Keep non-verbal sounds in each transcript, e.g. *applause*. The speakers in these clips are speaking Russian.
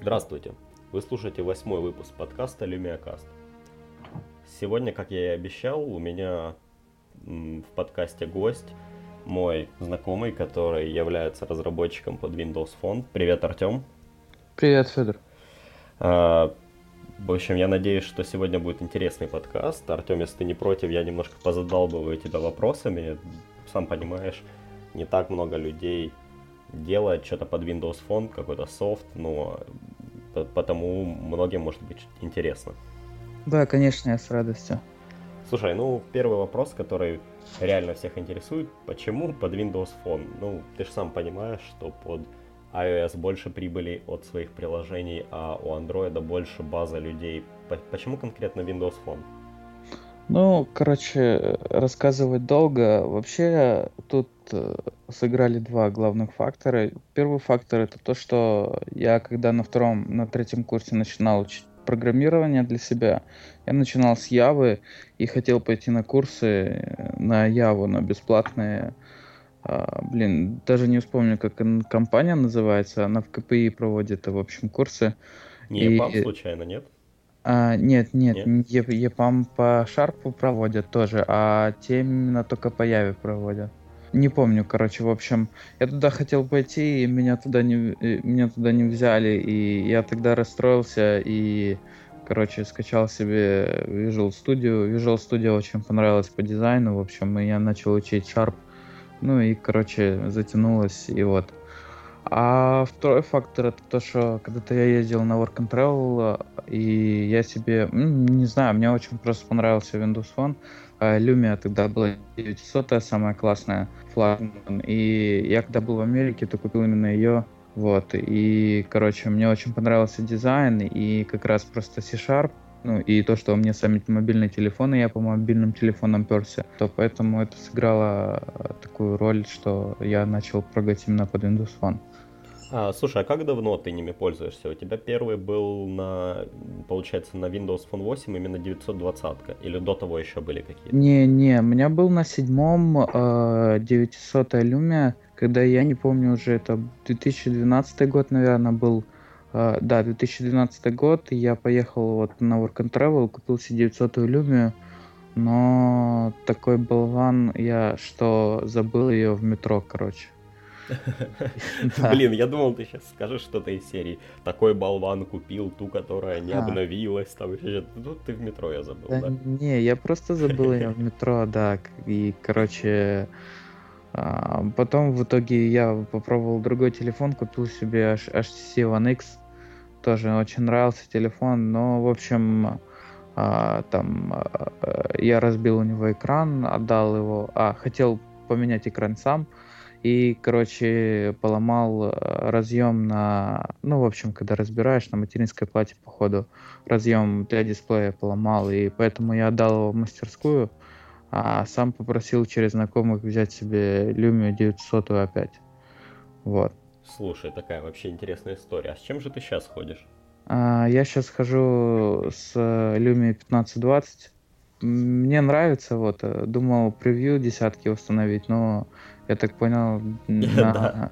Здравствуйте! Вы слушаете восьмой выпуск подкаста LumiaCast. Сегодня, как я и обещал, у меня в подкасте гость, мой знакомый, который является разработчиком под Windows Phone. Привет, Артем. Привет, Федор. А, в общем, я надеюсь, что сегодня будет интересный подкаст. Артем, если ты не против, я немножко позадалбываю тебя вопросами. Сам понимаешь, не так много людей делает что-то под Windows Phone, какой-то софт, но потому многим может быть интересно. Да, конечно, я с радостью. Слушай, ну первый вопрос, который реально всех интересует, почему под Windows Phone? Ну, ты же сам понимаешь, что под iOS больше прибыли от своих приложений, а у Android больше база людей. Почему конкретно Windows Phone? Ну, короче, рассказывать долго. Вообще, тут сыграли два главных фактора. Первый фактор это то, что я когда на втором, на третьем курсе начинал учить программирование для себя, я начинал с Явы и хотел пойти на курсы э, на Яву, на бесплатные. А, блин, даже не вспомню, как компания называется. Она в КПИ проводит, в общем, курсы. Не и... случайно, нет? А, нет, нет, нет? ЕПАМ по Шарпу проводят тоже, а те именно только по Яве проводят. Не помню, короче, в общем, я туда хотел пойти, и меня туда не, меня туда не взяли, и я тогда расстроился, и, короче, скачал себе Visual Studio. Visual Studio очень понравилось по дизайну, в общем, и я начал учить Sharp. Ну и, короче, затянулось, и вот. А второй фактор это то, что когда-то я ездил на Work and Travel, и я себе, не знаю, мне очень просто понравился Windows Phone. А Lumia тогда была 900 самая классная флагман. И я когда был в Америке, то купил именно ее. Вот. И, короче, мне очень понравился дизайн, и как раз просто C-Sharp, ну и то, что у меня сами мобильные телефоны, я по мобильным телефонам перся, то поэтому это сыграло такую роль, что я начал прогать именно под Windows Phone. А, слушай, а как давно ты ними пользуешься? У тебя первый был на, получается, на Windows Phone 8 именно 920 или до того еще были какие-то? Не-не, у меня был на седьмом э, 900 Lumia, когда я не помню уже, это 2012 год, наверное, был. Э, да, 2012 год, я поехал вот на Work and Travel, купил себе 900 Lumia, но такой болван я, что забыл ее в метро, короче. *laughs* Блин, я думал, ты сейчас скажешь что-то из серии. Такой болван купил ту, которая не а. обновилась. Там еще Ну, ты в метро я забыл, да? Не, я просто забыл ее в метро, да. И, короче, а, потом в итоге я попробовал другой телефон, купил себе HTC One X. Тоже очень нравился телефон, но, в общем, а, там я разбил у него экран, отдал его, а, хотел поменять экран сам, и, короче, поломал э, разъем на, ну, в общем, когда разбираешь на материнской плате, походу, разъем для дисплея поломал, и поэтому я отдал его в мастерскую, а сам попросил через знакомых взять себе Lumia 900 опять. Вот. Слушай, такая вообще интересная история. А с чем же ты сейчас ходишь? А, я сейчас хожу с Lumia 1520. Мне нравится, вот, э, думал превью десятки установить, но я так понял, *laughs* она,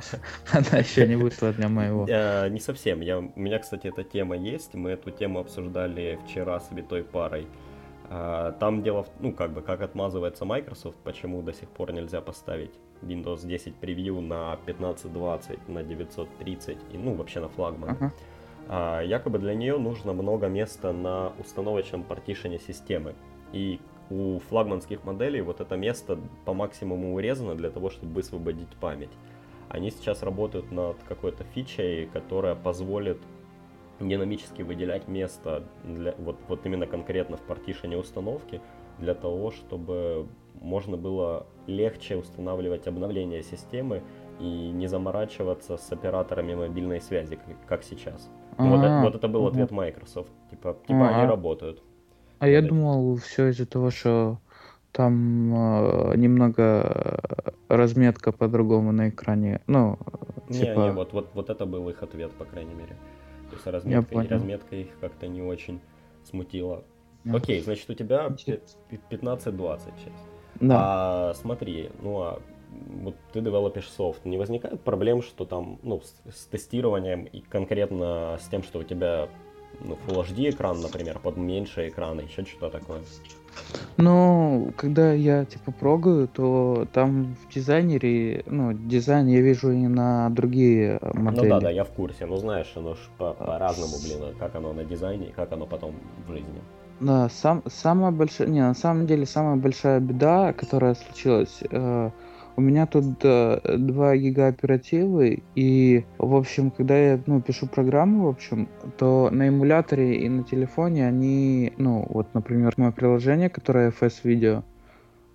она еще не вышла для моего. *laughs* Э, не совсем. Я, у меня, кстати, эта тема есть. Мы эту тему обсуждали вчера с витой парой. А, там дело, ну, как бы, как отмазывается Microsoft, почему до сих пор нельзя поставить Windows 10 превью на 1520, на 930 и, ну, вообще на флагман. Uh-huh. А, якобы для нее нужно много места на установочном партишене системы. И у флагманских моделей вот это место по максимуму урезано для того, чтобы высвободить память. Они сейчас работают над какой-то фичей, которая позволит динамически выделять место для, вот, вот именно конкретно в партишене установки для того, чтобы можно было легче устанавливать обновления системы и не заморачиваться с операторами мобильной связи, как, как сейчас. Вот, вот это был ответ Microsoft. Типа, типа они работают. А я думал, все из-за того, что там э, немного разметка по-другому на экране. Ну, не, типа... не, вот, вот, вот это был их ответ, по крайней мере. То есть разметка, разметка их как-то не очень смутила. Yeah. Окей, значит, у тебя 15-20 сейчас. Да. А смотри, ну а вот ты девелопишь софт, не возникает проблем, что там, ну, с, с тестированием и конкретно с тем, что у тебя ну, Full HD экран, например, под меньше экрана, еще что-то такое? Ну, когда я типа прогаю, то там в дизайнере, ну, дизайн я вижу и на другие модели. Ну да, да, я в курсе. Ну знаешь, оно ж по- по-разному, блин, как оно на дизайне и как оно потом в жизни. Да, сам, самая большая, не, на самом деле самая большая беда, которая случилась, э, у меня тут э, 2 гига оперативы, и, в общем, когда я, ну, пишу программу, в общем, то на эмуляторе и на телефоне они, ну, вот, например, мое приложение, которое FS Video,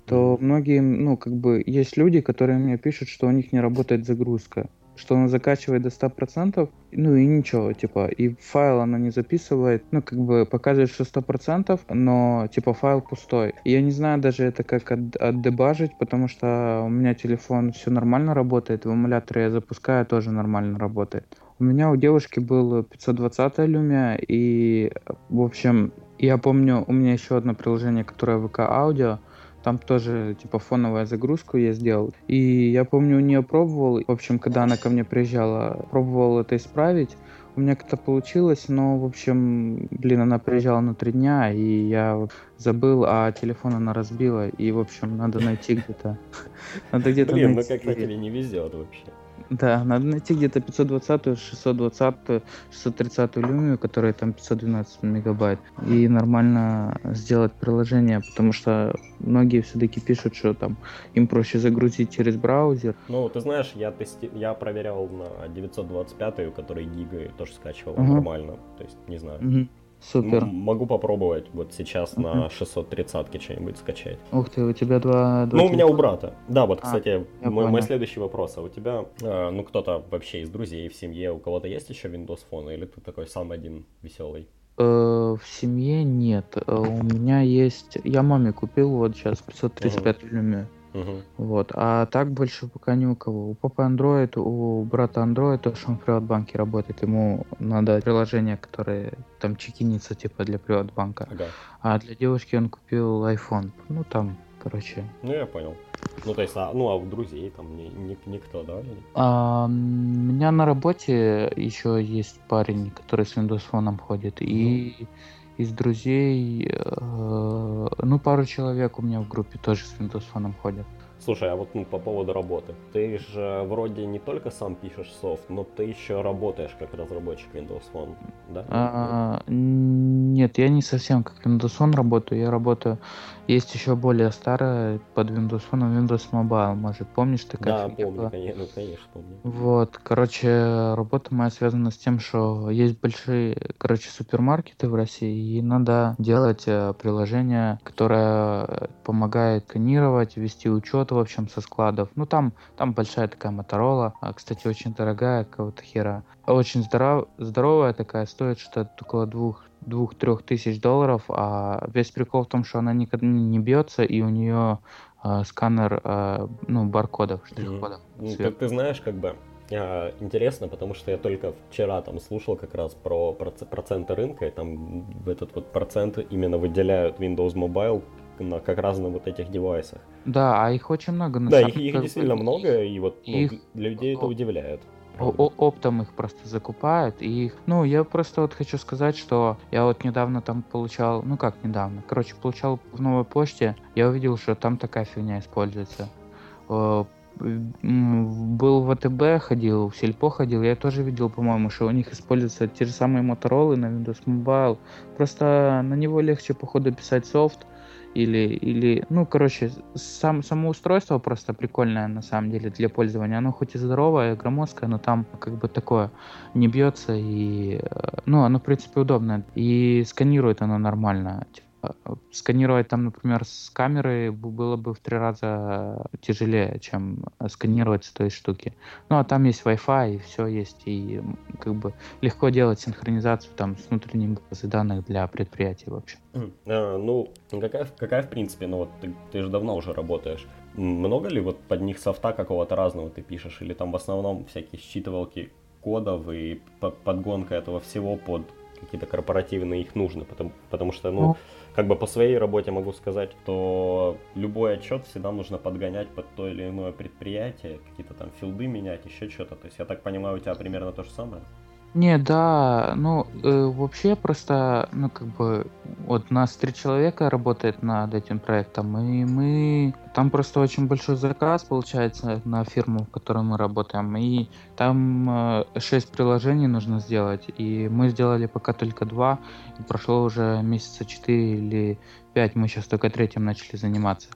то многие, ну, как бы, есть люди, которые мне пишут, что у них не работает загрузка что она закачивает до 100%, ну и ничего, типа, и файл она не записывает, ну, как бы показывает, что 100%, но, типа, файл пустой. Я не знаю даже это как от, отдебажить, потому что у меня телефон все нормально работает, в эмуляторе я запускаю, тоже нормально работает. У меня у девушки был 520 Lumia, и, в общем, я помню, у меня еще одно приложение, которое VK Audio, там тоже, типа, фоновая загрузку я сделал. И я помню, у нее пробовал. В общем, когда она ко мне приезжала, пробовал это исправить. У меня как-то получилось, но, в общем, блин, она приезжала на три дня, и я забыл, а телефон она разбила, и, в общем, надо найти где-то. *laughs* Надо где-то Блин, ну как-то тебе не везет вообще. Да, надо найти где-то 520, 620, 630 люмию, которая там 512 мегабайт, и нормально сделать приложение, потому что многие все-таки пишут, что там им проще загрузить через браузер. Ну, ты знаешь, я, тести... я проверял на 925, у которой гига тоже скачивал uh-huh. нормально, то есть не знаю. Uh-huh. Супер. М- могу попробовать вот сейчас uh-huh. на 630 что-нибудь скачать. Ух ты, у тебя два... два ну, у меня у брата. Да, вот, а, кстати, мой, мой следующий вопрос. А у тебя, э, ну, кто-то вообще из друзей в семье, у кого-то есть еще Windows Phone, или ты такой сам один веселый? Э, в семье нет. Э, у меня есть... Я маме купил вот сейчас 535 uh-huh. Угу. Вот. А так больше пока ни у кого. У папы Android, у брата Android, то, что он в приватбанке работает, ему надо приложение, которое там чекинится, типа, для приватбанка. Ага. А для девушки он купил iPhone. Ну, там, короче. Ну, я понял. Ну, то есть, а, ну, а у друзей там ни, ни, никто, да? А, у меня на работе еще есть парень, который с Windows Phone ходит, mm. и из друзей, э, ну, пару человек у меня в группе тоже с Windows Phone ходят. Слушай, а вот ну, по поводу работы. Ты же вроде не только сам пишешь софт, но ты еще работаешь как разработчик Windows Phone, да? А, нет, я не совсем как Windows Phone работаю. Я работаю... Есть еще более старая под Windows Phone, Windows Mobile. Может, помнишь такая? Да, помню, была? конечно, ну, конечно, помню. Вот, короче, работа моя связана с тем, что есть большие, короче, супермаркеты в России, и надо делать э, приложение, которое помогает сканировать, вести учет в общем, со складов. Ну, там, там большая такая Моторола, а, кстати, очень дорогая, какого-то хера. Очень здоров, здоровая такая, стоит что-то около двух двух-трех тысяч долларов, а весь прикол в том, что она никогда не бьется, и у нее э, сканер, э, ну, баркодов, штрих-кодов. Mm-hmm. Ты, ты знаешь, как бы, а, интересно, потому что я только вчера там слушал как раз про проценты рынка, и там этот вот процент именно выделяют Windows Mobile на, как раз на вот этих девайсах. Да, а их очень много. На да, их, их действительно много, и вот ну, их... для людей это удивляет. О оптом их просто закупают и их, ну я просто вот хочу сказать, что я вот недавно там получал, ну как недавно, короче получал в новой почте, я увидел, что там такая фигня используется. Был в ВТБ ходил, в Сельпо ходил, я тоже видел, по-моему, что у них используются те же самые Motorola на Windows Mobile. Просто на него легче, походу, писать софт, или, или, ну, короче, сам, само устройство просто прикольное, на самом деле, для пользования. Оно хоть и здоровое, громоздкое, но там как бы такое не бьется, и, э, ну, оно, в принципе, удобное. И сканирует оно нормально. Сканировать там, например, с камеры было бы в три раза тяжелее, чем сканировать с той штуки. Ну, а там есть Wi-Fi, и все есть, и как бы легко делать синхронизацию там с внутренней базой данных для предприятий вообще. А, ну, какая, какая в принципе, ну вот ты, ты же давно уже работаешь. Много ли вот под них софта какого-то разного ты пишешь, или там в основном всякие считывалки кодов и подгонка этого всего под какие-то корпоративные, их нужно, потому, потому что, ну, ну, как бы по своей работе могу сказать, что любой отчет всегда нужно подгонять под то или иное предприятие, какие-то там филды менять, еще что-то. То есть я так понимаю, у тебя примерно то же самое? Не, да, ну, э, вообще просто, ну, как бы, вот нас три человека работает над этим проектом, и мы, там просто очень большой заказ получается на фирму, в которой мы работаем, и там э, шесть приложений нужно сделать, и мы сделали пока только два, и прошло уже месяца четыре или 5 мы сейчас только третьим начали заниматься.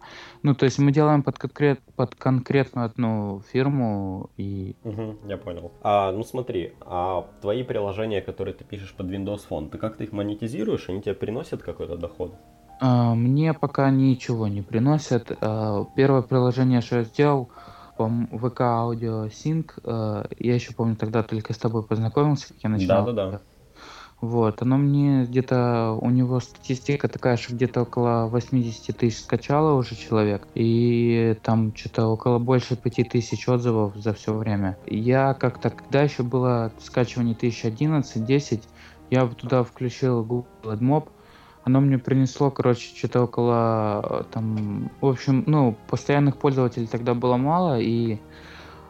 Ну, то есть мы делаем под, конкрет, под конкретную одну фирму и... Угу, я понял. А, ну смотри, а твои приложения, которые ты пишешь под Windows Phone, ты как-то их монетизируешь, они тебе приносят какой-то доход? А, мне пока ничего не приносят. А, первое приложение, что я сделал, VK Audio Sync, я еще помню, тогда только с тобой познакомился, как я начал. Да-да-да. Вот, оно мне где-то, у него статистика такая, что где-то около 80 тысяч скачало уже человек, и там что-то около больше 5 тысяч отзывов за все время. Я как-то, когда еще было скачивание 1011-10, я туда включил Google AdMob, оно мне принесло, короче, что-то около, там, в общем, ну, постоянных пользователей тогда было мало, и э,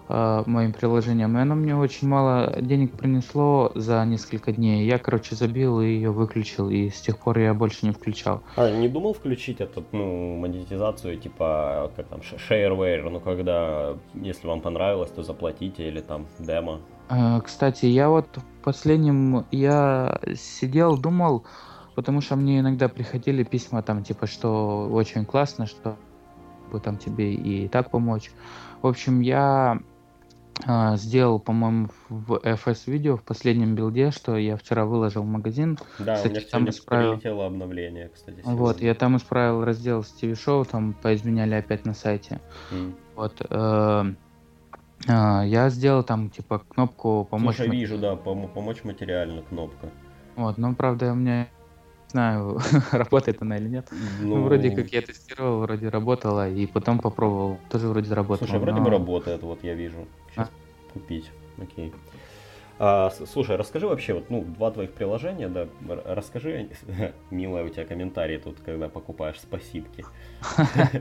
моим приложением, и оно мне очень мало денег принесло за несколько дней. Я, короче, забил и ее выключил, и с тех пор я больше не включал. А, не думал включить эту, ну, монетизацию, типа, как там, shareware, ну, когда, если вам понравилось, то заплатите, или там, демо? Э, кстати, я вот в последнем, я сидел, думал, потому что мне иногда приходили письма там, типа, что очень классно, что бы там тебе и так помочь. В общем, я а, сделал, по-моему, в FS видео в последнем билде, что я вчера выложил в магазин. Да, кстати, у меня там исправил... прилетело обновление, кстати. Сегодня. Вот, я там исправил раздел с TV Show, там поизменяли опять на сайте. Mm. Вот. Э, э, я сделал там, типа, кнопку помочь... Слушай, вижу, да, пом- помочь материально кнопка. Вот, но, правда, у меня знаю, *laughs* работает она или нет. Ну, ну, вроде как я тестировал, вроде работала, и потом попробовал, тоже вроде работала. Слушай, вроде но... бы работает, вот я вижу. Сейчас а? купить, окей. А, слушай, расскажи вообще, вот, ну, два твоих приложения, да, расскажи, *laughs* милая у тебя комментарий тут, когда покупаешь спасибки. *laughs*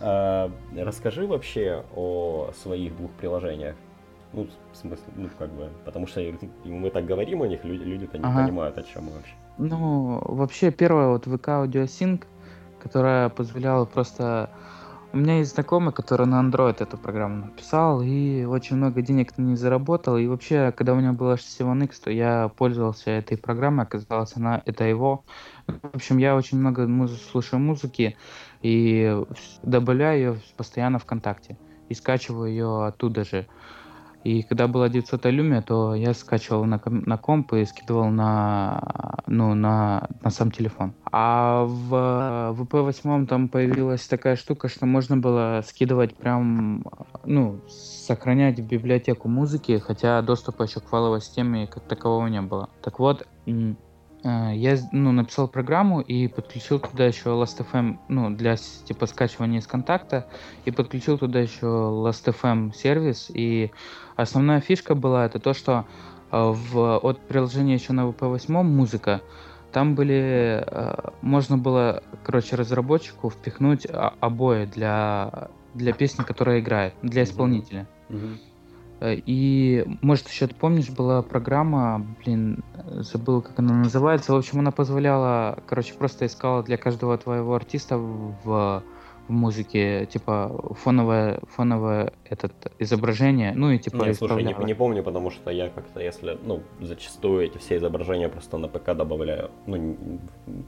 А, расскажи вообще о своих двух приложениях. Ну, в смысле, ну, как бы, потому что мы так говорим о них, люди, люди-то не понимают, о чем мы вообще. Ну, вообще, первая вот Audio Sync, которая позволяла просто... У меня есть знакомый, который на Android эту программу написал, и очень много денег на ней заработал. И вообще, когда у меня было HTC One X, то я пользовался этой программой, оказалось, она это его. В общем, я очень много муз- слушаю музыки и добавляю ее постоянно ВКонтакте и скачиваю ее оттуда же. И когда была 900 Lumia, то я скачивал на, на комп и скидывал на, ну, на, на сам телефон. А в VP8 там появилась такая штука, что можно было скидывать прям, ну, сохранять в библиотеку музыки, хотя доступа еще к файловой системе как такового не было. Так вот, Э, я ну, написал программу и подключил туда еще Last.fm, ну, для типа скачивания из контакта, и подключил туда еще Last.fm сервис. И основная фишка была это то, что э, в, от приложения еще на VP8 музыка, там были, э, можно было, короче, разработчику впихнуть обои для, для песни, которая играет, для исполнителя. Mm-hmm. И, может, еще ты помнишь, была программа, блин, забыл, как она называется. В общем, она позволяла, короче, просто искала для каждого твоего артиста в, в музыке, типа, фоновое, фоновое этот изображение, ну и типа Нет, слушай, не, не помню, потому что я как-то, если, ну, зачастую эти все изображения просто на ПК добавляю. Ну,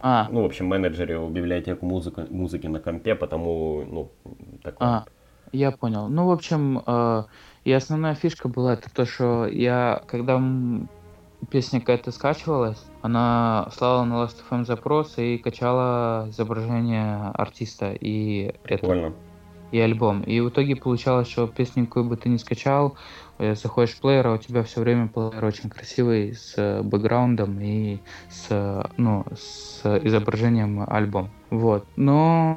а. ну в общем, менеджерю библиотеку музыки, музыки на компе, потому, ну, такое. А, я понял. Ну, в общем, э, и основная фишка была это то, что я, когда песня какая-то скачивалась, она слала на Last.fm запрос и качала изображение артиста и Прикольно. и альбом. И в итоге получалось, что песню какую бы ты ни скачал, э, заходишь в плеер, а у тебя все время плеер очень красивый, с бэкграундом и с, ну, с изображением альбом. Вот. Но,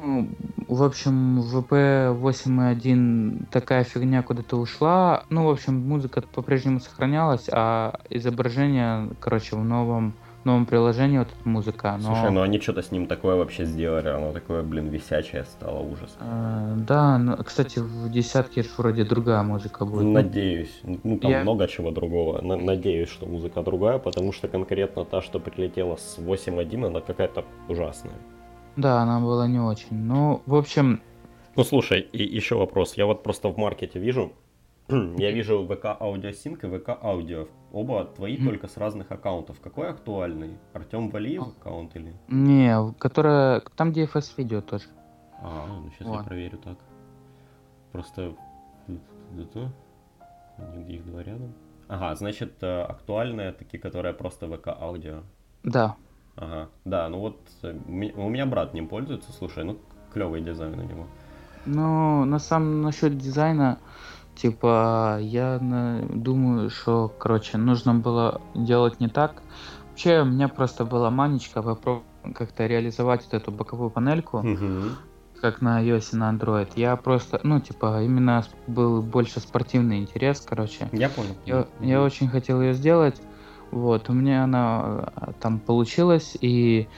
в общем, VP 8.1 такая фигня куда-то ушла. Ну, в общем, музыка по-прежнему сохранялась, а изображение, короче, в новом новом приложении вот эта музыка. Но... Слушай, ну они что-то с ним такое вообще сделали, оно такое, блин, висячее стало, ужас. А, да, ну, кстати, в десятке вроде другая музыка будет. Надеюсь. Ну там Я... много чего другого. Надеюсь, что музыка другая, потому что конкретно та, что прилетела с 8.1, она какая-то ужасная. Да, она была не очень. Ну, в общем... Ну, слушай, и еще вопрос. Я вот просто в маркете вижу, *clears throat* я вижу ВК Аудиосинк и ВК Аудио. Оба твои mm-hmm. только с разных аккаунтов. Какой актуальный? Артем Валиев а. аккаунт или? Не, которая... Там DFS видео тоже. А, ну сейчас вот. я проверю так. Просто... Это... Где их два рядом? Ага, значит, э, актуальные такие, которые просто ВК Аудио. Да. Ага, да, ну вот э, у меня брат ним пользуется, слушай, ну клевый дизайн у него. Ну, на самом насчет дизайна, типа, я на, думаю, что, короче, нужно было делать не так. Вообще, у меня просто была манечка попробовать как-то реализовать вот эту боковую панельку, угу. как на iOS и на Android. Я просто, ну, типа, именно был больше спортивный интерес, короче. Я понял. Я, я очень хотел ее сделать. Вот, у меня она э, там получилась, и,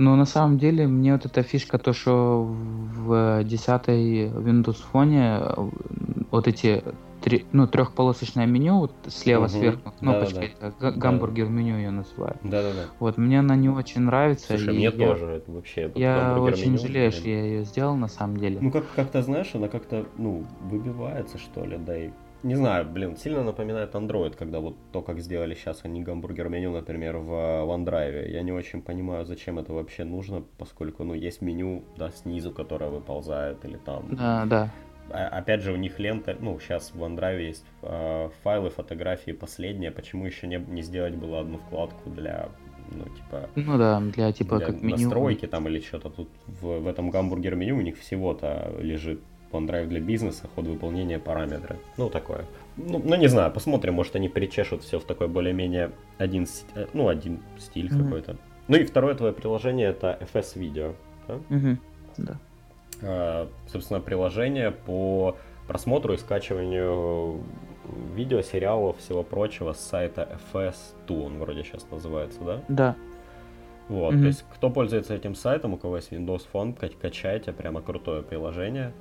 ну, на самом деле, мне вот эта фишка, то, что в 10 Windows Phone э, вот эти три, ну, трехполосочное меню, вот слева угу. сверху кнопочка, да, да, да. гамбургер меню ее называю. Да, да, да. Вот мне она не очень нравится. Слушай, мне я, тоже это вообще. Я очень меню, жалею, что я ее сделал на самом деле. Ну как как-то знаешь, она как-то ну выбивается что ли, да и не знаю, блин, сильно напоминает Android, когда вот то, как сделали сейчас они гамбургер меню, например, в OneDrive. Я не очень понимаю, зачем это вообще нужно, поскольку, ну, есть меню, да, снизу, которое выползает, или там... Да, да. А, опять же, у них лента, ну, сейчас в OneDrive есть э, файлы, фотографии последние, почему еще не, не сделать было одну вкладку для ну, типа... Ну да, для, типа, для как меню. настройки там или что-то. Тут в, в этом гамбургер меню у них всего-то лежит OneDrive для бизнеса, ход выполнения, параметры. Ну, такое. Ну, ну, не знаю, посмотрим, может, они перечешут все в такой более-менее один, э, ну, один стиль mm-hmm. какой-то. Ну и второе твое приложение это FS Video, да? Mm-hmm. Да. А, собственно, приложение по просмотру и скачиванию видео, сериалов, всего прочего с сайта FS2, он вроде сейчас называется, да? Да. Вот, mm-hmm. то есть, кто пользуется этим сайтом, у кого есть Windows Phone, качайте, прямо крутое приложение.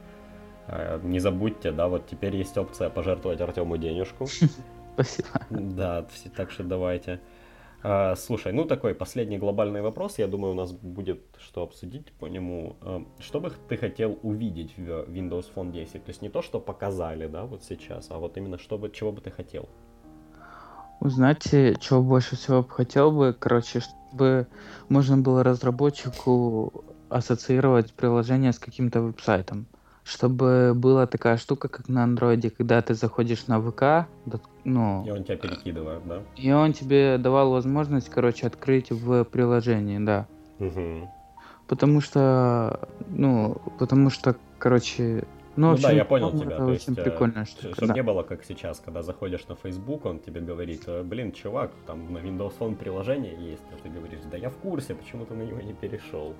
А, не забудьте, да, вот теперь есть опция пожертвовать Артему денежку. *laughs* Спасибо. Да, так что давайте. А, слушай, ну такой последний глобальный вопрос, я думаю, у нас будет что обсудить по нему. А, что бы ты хотел увидеть в Windows Phone 10? То есть не то, что показали, да, вот сейчас, а вот именно что бы, чего бы ты хотел? Узнать, чего больше всего бы хотел бы, короче, чтобы можно было разработчику ассоциировать приложение с каким-то веб-сайтом чтобы была такая штука, как на андроиде, когда ты заходишь на ВК, ну... И он тебя перекидывает, да? И он тебе давал возможность, короче, открыть в приложении, да. Угу. Потому что, ну, потому что, короче, ну, ну общем, да, я понял тебя. Это то очень есть, прикольная штука. Чтобы да. не было как сейчас, когда заходишь на Facebook, он тебе говорит, «Э, блин, чувак, там на Windows Phone приложение есть, а ты говоришь, да я в курсе, почему ты на него не перешел.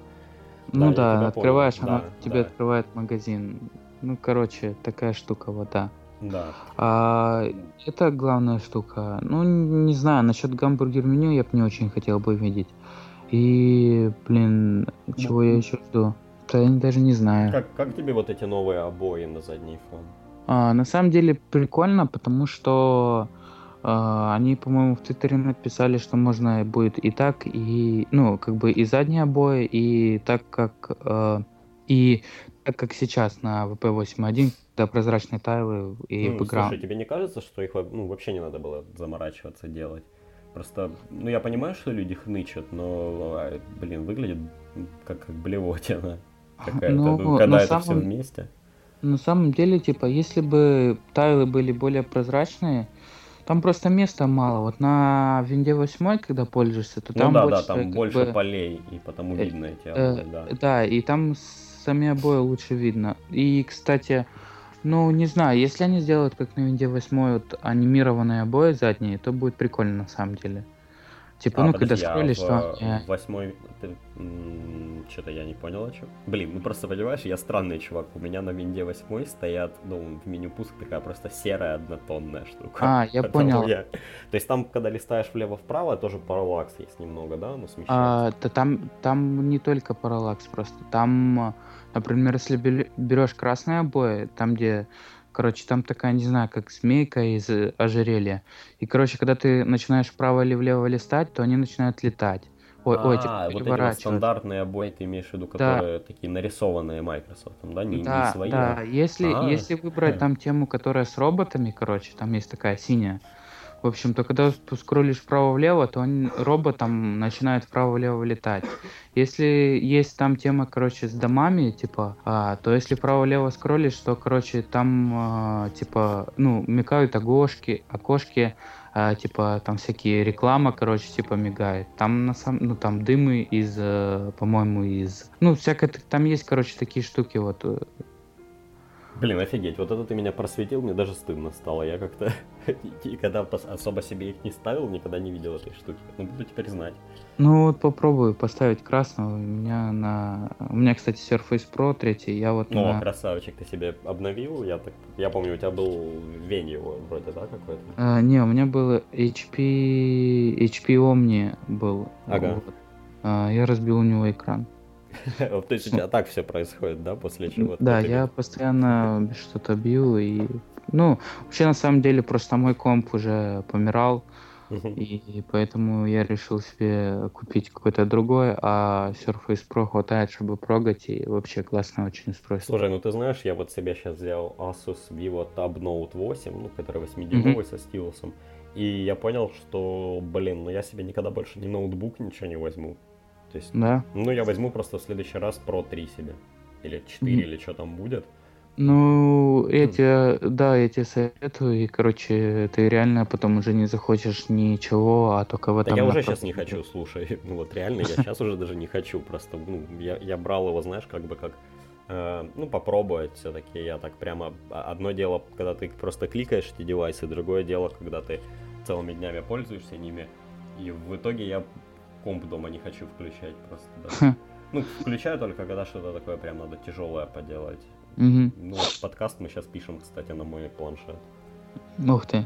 Ну да, да открываешь, понял. она да, тебе да. открывает магазин. Ну, короче, такая штука, вот да. Да. А, это главная штука. Ну, не знаю, насчет гамбургер меню я бы не очень хотел бы видеть. И, блин, чего я еще жду? Да я даже не знаю. Как, как тебе вот эти новые обои на задний фон? А, на самом деле прикольно, потому что они, по-моему, в Твиттере написали, что можно будет и так, и, ну, как бы и задние обои, и так как, э, и так как сейчас на VP8.1, да, прозрачные тайлы и ну, бэкграунд. Слушай, тебе не кажется, что их ну, вообще не надо было заморачиваться делать? Просто, ну, я понимаю, что люди хнычат, но, а, блин, выглядит как, как блевотина *laughs* какая-то, ну, ну, когда это самом... все вместе. На самом деле, типа, если бы тайлы были более прозрачные, там просто места мало. Вот на винде 8, когда пользуешься, то ну там да, больше, да, там больше бы, полей, и потому э, видно эти обои, э, да. Да, и там сами обои лучше видно. И, кстати, ну, не знаю, если они сделают, как на винде 8, вот, анимированные обои задние, то будет прикольно на самом деле. Типа, А, ну, когда а скроллишь, в, то э, восьмой... Что-то я не понял о чем. Блин, ну просто понимаешь, я странный чувак. У меня на винде 8 стоят, ну, в меню пуск такая просто серая однотонная штука. А, я Поэтому понял. я- То есть там, когда листаешь влево-вправо, тоже параллакс есть немного, да? Ну, смещается. А, да там, там не только параллакс просто. Там, а, например, если берешь красные обои, там где, короче, там такая, не знаю, как змейка из э, ожерелья. И, короче, когда ты начинаешь вправо или влево листать, то они начинают летать. Ой, ой, типа, А, вот эти вот стандартные обои ты имеешь в виду, которые такие нарисованные Microsoft, да? Не, не Да, свои. да. а- Если, А. если выбрать там тему, которая с роботами, короче, там есть такая синяя. В общем, то когда скроллишь вправо-влево, то он, робот там начинает вправо-влево летать. Если есть там тема, короче, с домами, типа, а, то если вправо-влево скроллишь, то, короче, там, а, типа, ну, мигают окошки, окошки, а, типа, там всякие реклама, короче, типа, мигает. Там, на самом, ну, там дымы из, э, по-моему, из... Ну, всякое, там есть, короче, такие штуки, вот, э, Блин, офигеть, вот это ты меня просветил, мне даже стыдно стало. Я как-то *laughs* никогда особо себе их не ставил, никогда не видел этой штуки. Ну, буду теперь знать. Ну вот попробую поставить красного. У меня на... У меня, кстати, Surface Pro 3, я вот Ну, на... красавчик, ты себе обновил, я так... Я помню, у тебя был Венью вроде, да, какой-то? А, не, у меня был HP... HP Omni был. Ага. Вот. А, я разбил у него экран. То есть у тебя так все происходит, да, после чего? Да, я постоянно что-то бил и... Ну, вообще, на самом деле, просто мой комп уже помирал, и поэтому я решил себе купить какое-то другое, а Surface Pro хватает, чтобы прогать, и вообще классное очень устройство. Слушай, ну ты знаешь, я вот себе сейчас взял Asus Vivo Tab Note 8, ну, который 8-дюймовый со стилусом, и я понял, что, блин, ну я себе никогда больше ни ноутбук, ничего не возьму. То есть, Да? ну я возьму просто в следующий раз Pro 3 себе. Или 4, Мгм. или что там будет. Ну, эти, да, я тебе советую, и, короче, ты реально потом уже не захочешь ничего, а только в Да этом... я уже сейчас не хочу, слушай. *laughs* Ну вот реально, я *laughs* сейчас уже даже не хочу. Просто, ну, я, я брал его, знаешь, как бы как, э, ну, попробовать все-таки. Я так прямо... а- Одно дело, когда ты просто кликаешь эти девайсы, другое дело, когда ты целыми днями пользуешься ними. И в итоге я комп дома не хочу включать просто. даже. Ну, включаю только, когда что-то такое прям надо тяжелое поделать. Мгм. Ну, подкаст мы сейчас пишем, кстати, на мой планшет. Ух ты.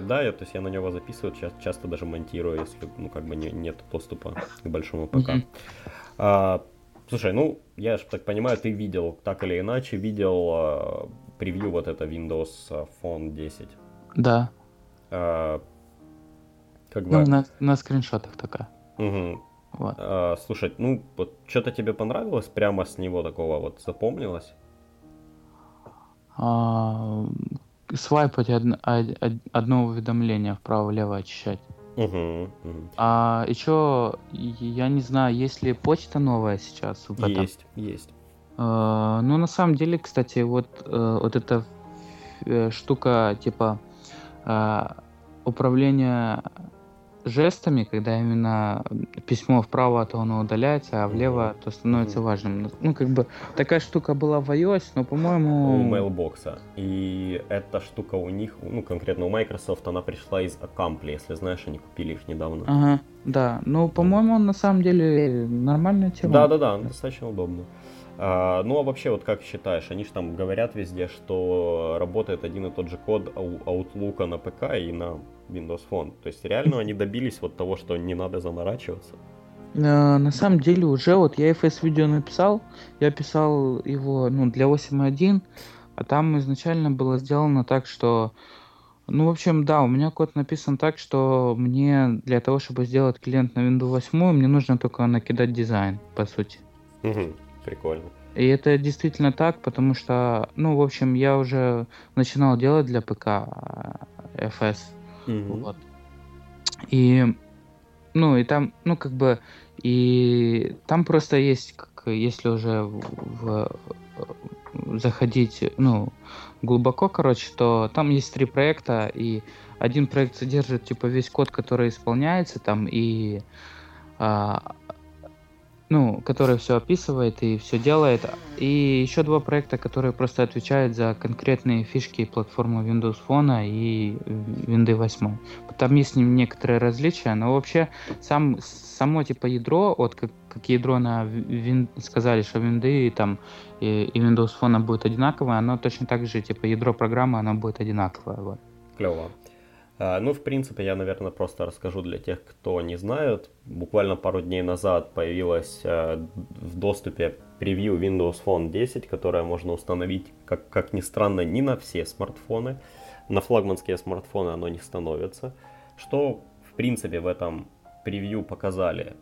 Да, я, то есть я на него записываю, ча- часто даже монтирую, если, ну, как бы не, нет доступа к большому ПК. Мгм. А, слушай, ну, я же так понимаю, ты видел, так или иначе, видел а, превью вот это Windows Phone 10. Да. А, как бы... Ну, на, на скриншотах такая. мгм. Вот. А, слушай, ну, вот что-то тебе понравилось прямо с него такого вот запомнилось? А, свайпать одно, од- од- одно уведомление вправо-лево очищать. Угу, мгм. А еще, я не знаю, есть ли почта новая сейчас в этом? Есть, есть. А, ну, на самом деле, кстати, вот, э, вот эта э, штука, типа, а, управления жестами, когда именно письмо вправо, то оно удаляется, а влево, то становится важным. Ну, как бы, такая штука была в iOS, но, у по-моему... Mailbox. И эта штука у них, ну, конкретно у Microsoft, она пришла из Accompli, если знаешь, они купили их недавно. Ага, да. Ну, по-моему, на самом деле, нормальная тема. Да-да-да, достаточно удобно. А, ну, а вообще, вот как считаешь, они же там говорят везде, что работает один и тот же код Outlook на ПК и на Windows Phone. То есть реально они добились вот того, что не надо заморачиваться. Э, На самом деле уже вот я FS видео написал, я писал его ну, для 8.1, а там изначально было сделано так, что ну, в общем, да, у меня код написан так, что мне для того, чтобы сделать клиент на Windows 8, мне нужно только накидать дизайн, по сути. Мгм, Прикольно. И это действительно так, потому что, ну, в общем, я уже начинал делать для ПК э, FS. Мгм. Вот. И, ну, и там, ну, как бы, и там просто есть, как, если уже в, в- заходить, ну, глубоко, короче, то там есть три проекта, и один проект содержит, типа, весь код, который исполняется там, и а, ну, который все описывает и все делает. И еще два проекта, которые просто отвечают за конкретные фишки платформы Windows Phone и Windows 8. Там есть с ним некоторые различия, но вообще сам, само типа ядро, вот как, как ядро на Win, сказали, что Windows там и, и Windows Phone будет одинаковое, оно точно так же, типа ядро программы, оно будет одинаковое. Вот. Клево. А, ну, в принципе, я, наверное, просто расскажу для тех, кто не знает. Буквально пару дней назад появилась а, в доступе превью Windows Phone 10, которое можно установить, как, как ни странно, не на все смартфоны. На флагманские смартфоны оно не становится. Что, в принципе, в этом превью показали?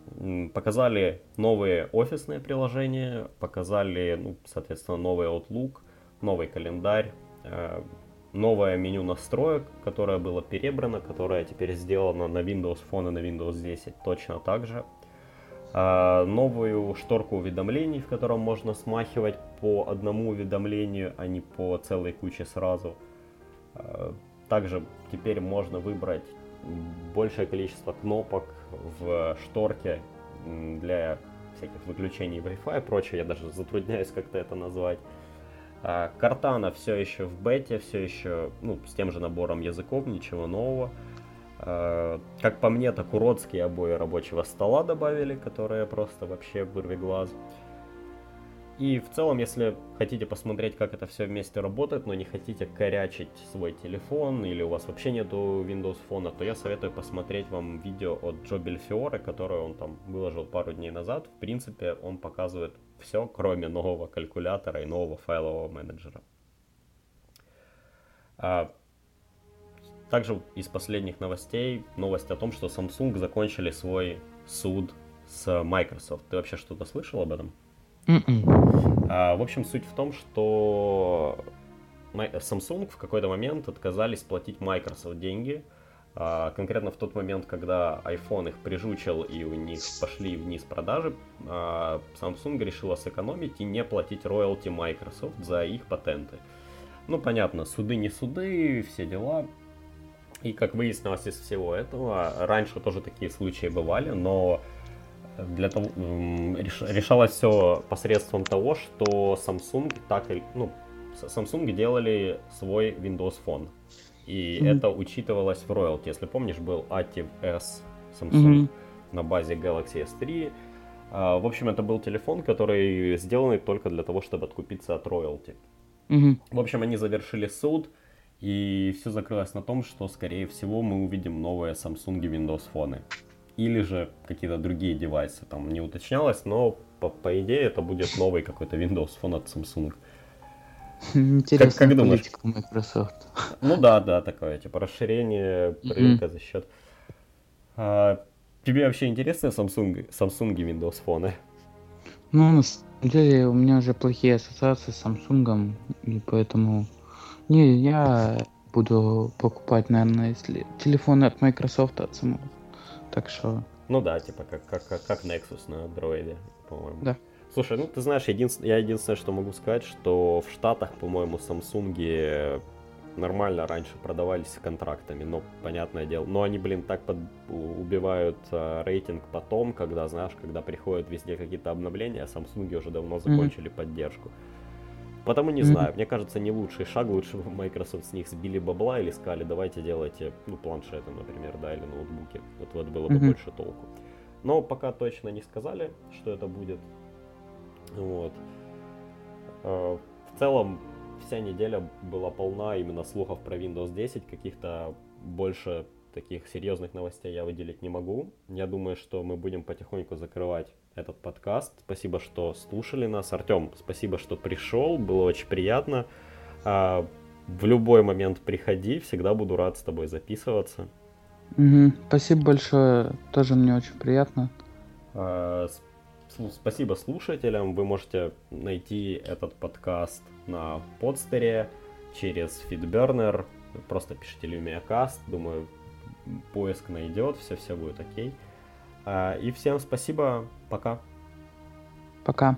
Показали новые офисные приложения, показали, ну, соответственно, новый Outlook, новый календарь, а, новое меню настроек, которое было перебрано, которое теперь сделано на Windows Phone и на Windows 10 точно так же. А, новую шторку уведомлений, в котором можно смахивать по одному уведомлению, а не по целой куче сразу. А, также теперь можно выбрать большее количество кнопок в шторке для всяких выключений Wi-Fi и прочее. Я даже затрудняюсь как-то это назвать. А, Картана все еще в бете, все еще ну, с тем же набором языков, ничего нового. А, как по мне, так уродские обои рабочего стола добавили, которые просто вообще вырви глаз. И в целом, если хотите посмотреть, как это все вместе работает, но не хотите корячить свой телефон или у вас вообще нету Windows Phone, то я советую посмотреть вам видео от Джо Бельфиоре, которое он там выложил пару дней назад. В принципе, он показывает все, кроме нового калькулятора и нового файлового менеджера. А, также из последних новостей новость о том, что Samsung закончили свой суд с Microsoft. Ты вообще что-то слышал об этом? М-м. А, в общем, суть в том, что Samsung в какой-то момент отказались платить Microsoft деньги – конкретно в тот момент, когда iPhone их прижучил и у них пошли вниз продажи, а, Samsung решила сэкономить и не платить роялти Microsoft за их патенты. Ну, понятно, суды не суды, все дела. И как выяснилось из всего этого, раньше тоже такие случаи бывали, но для того, решалось все посредством того, что Samsung так ну, Samsung делали свой Windows Phone. И mm-hmm. это учитывалось в роялти. Если помнишь, был Active S Samsung mm-hmm. на базе Galaxy S3. А, в общем, это был телефон, который сделан только для того, чтобы откупиться от роялти. Mm-hmm. В общем, они завершили суд, и все закрылось на том, что, скорее всего, мы увидим новые Samsung Windows Phone. Или же какие-то другие девайсы. Там не уточнялось, но по, по идее это будет новый какой-то Windows Phone от Samsung. *laughs* Интересная как, как думаешь? Microsoft. Ну да, да, такое, типа расширение рынка mm-hmm. за счет. А, тебе вообще интересны Samsung, Samsung Windows Phone? Ну, на самом деле, у меня уже плохие ассоциации с Samsung, и поэтому... Не, я буду покупать, наверное, если телефоны от Microsoft от самого. Так что... Ну да, типа как, как, как, как Nexus на Android, по-моему. Да. Слушай, ну ты знаешь, единств... я единственное, что могу сказать, что в Штатах, по-моему, Samsung нормально раньше продавались контрактами, но понятное дело. Но они, блин, так под... убивают э, рейтинг потом, когда, знаешь, когда приходят везде какие-то обновления, а Samsung уже давно закончили mm-hmm. поддержку. Потому не mm-hmm. знаю, мне кажется, не лучший шаг, лучше бы Microsoft с них сбили бабла или сказали, давайте делайте, ну, планшеты, например, да, или ноутбуки. Вот, вот было бы mm-hmm. больше толку. Но пока точно не сказали, что это будет. Вот. А, в целом, вся неделя была полна именно слухов про Windows 10, каких-то больше таких серьезных новостей я выделить не могу. Я думаю, что мы будем потихоньку закрывать этот подкаст. Спасибо, что слушали нас. Артем, спасибо, что пришел. Было очень приятно. А, в любой момент приходи. Всегда буду рад с тобой записываться. Угу. Спасибо большое. Тоже мне очень приятно. Спасибо слушателям. Вы можете найти этот подкаст на подстере через Feedburner. Просто пишите LumiaCast. Думаю, поиск найдет, все-все будет окей. А, и всем спасибо. Пока. Пока.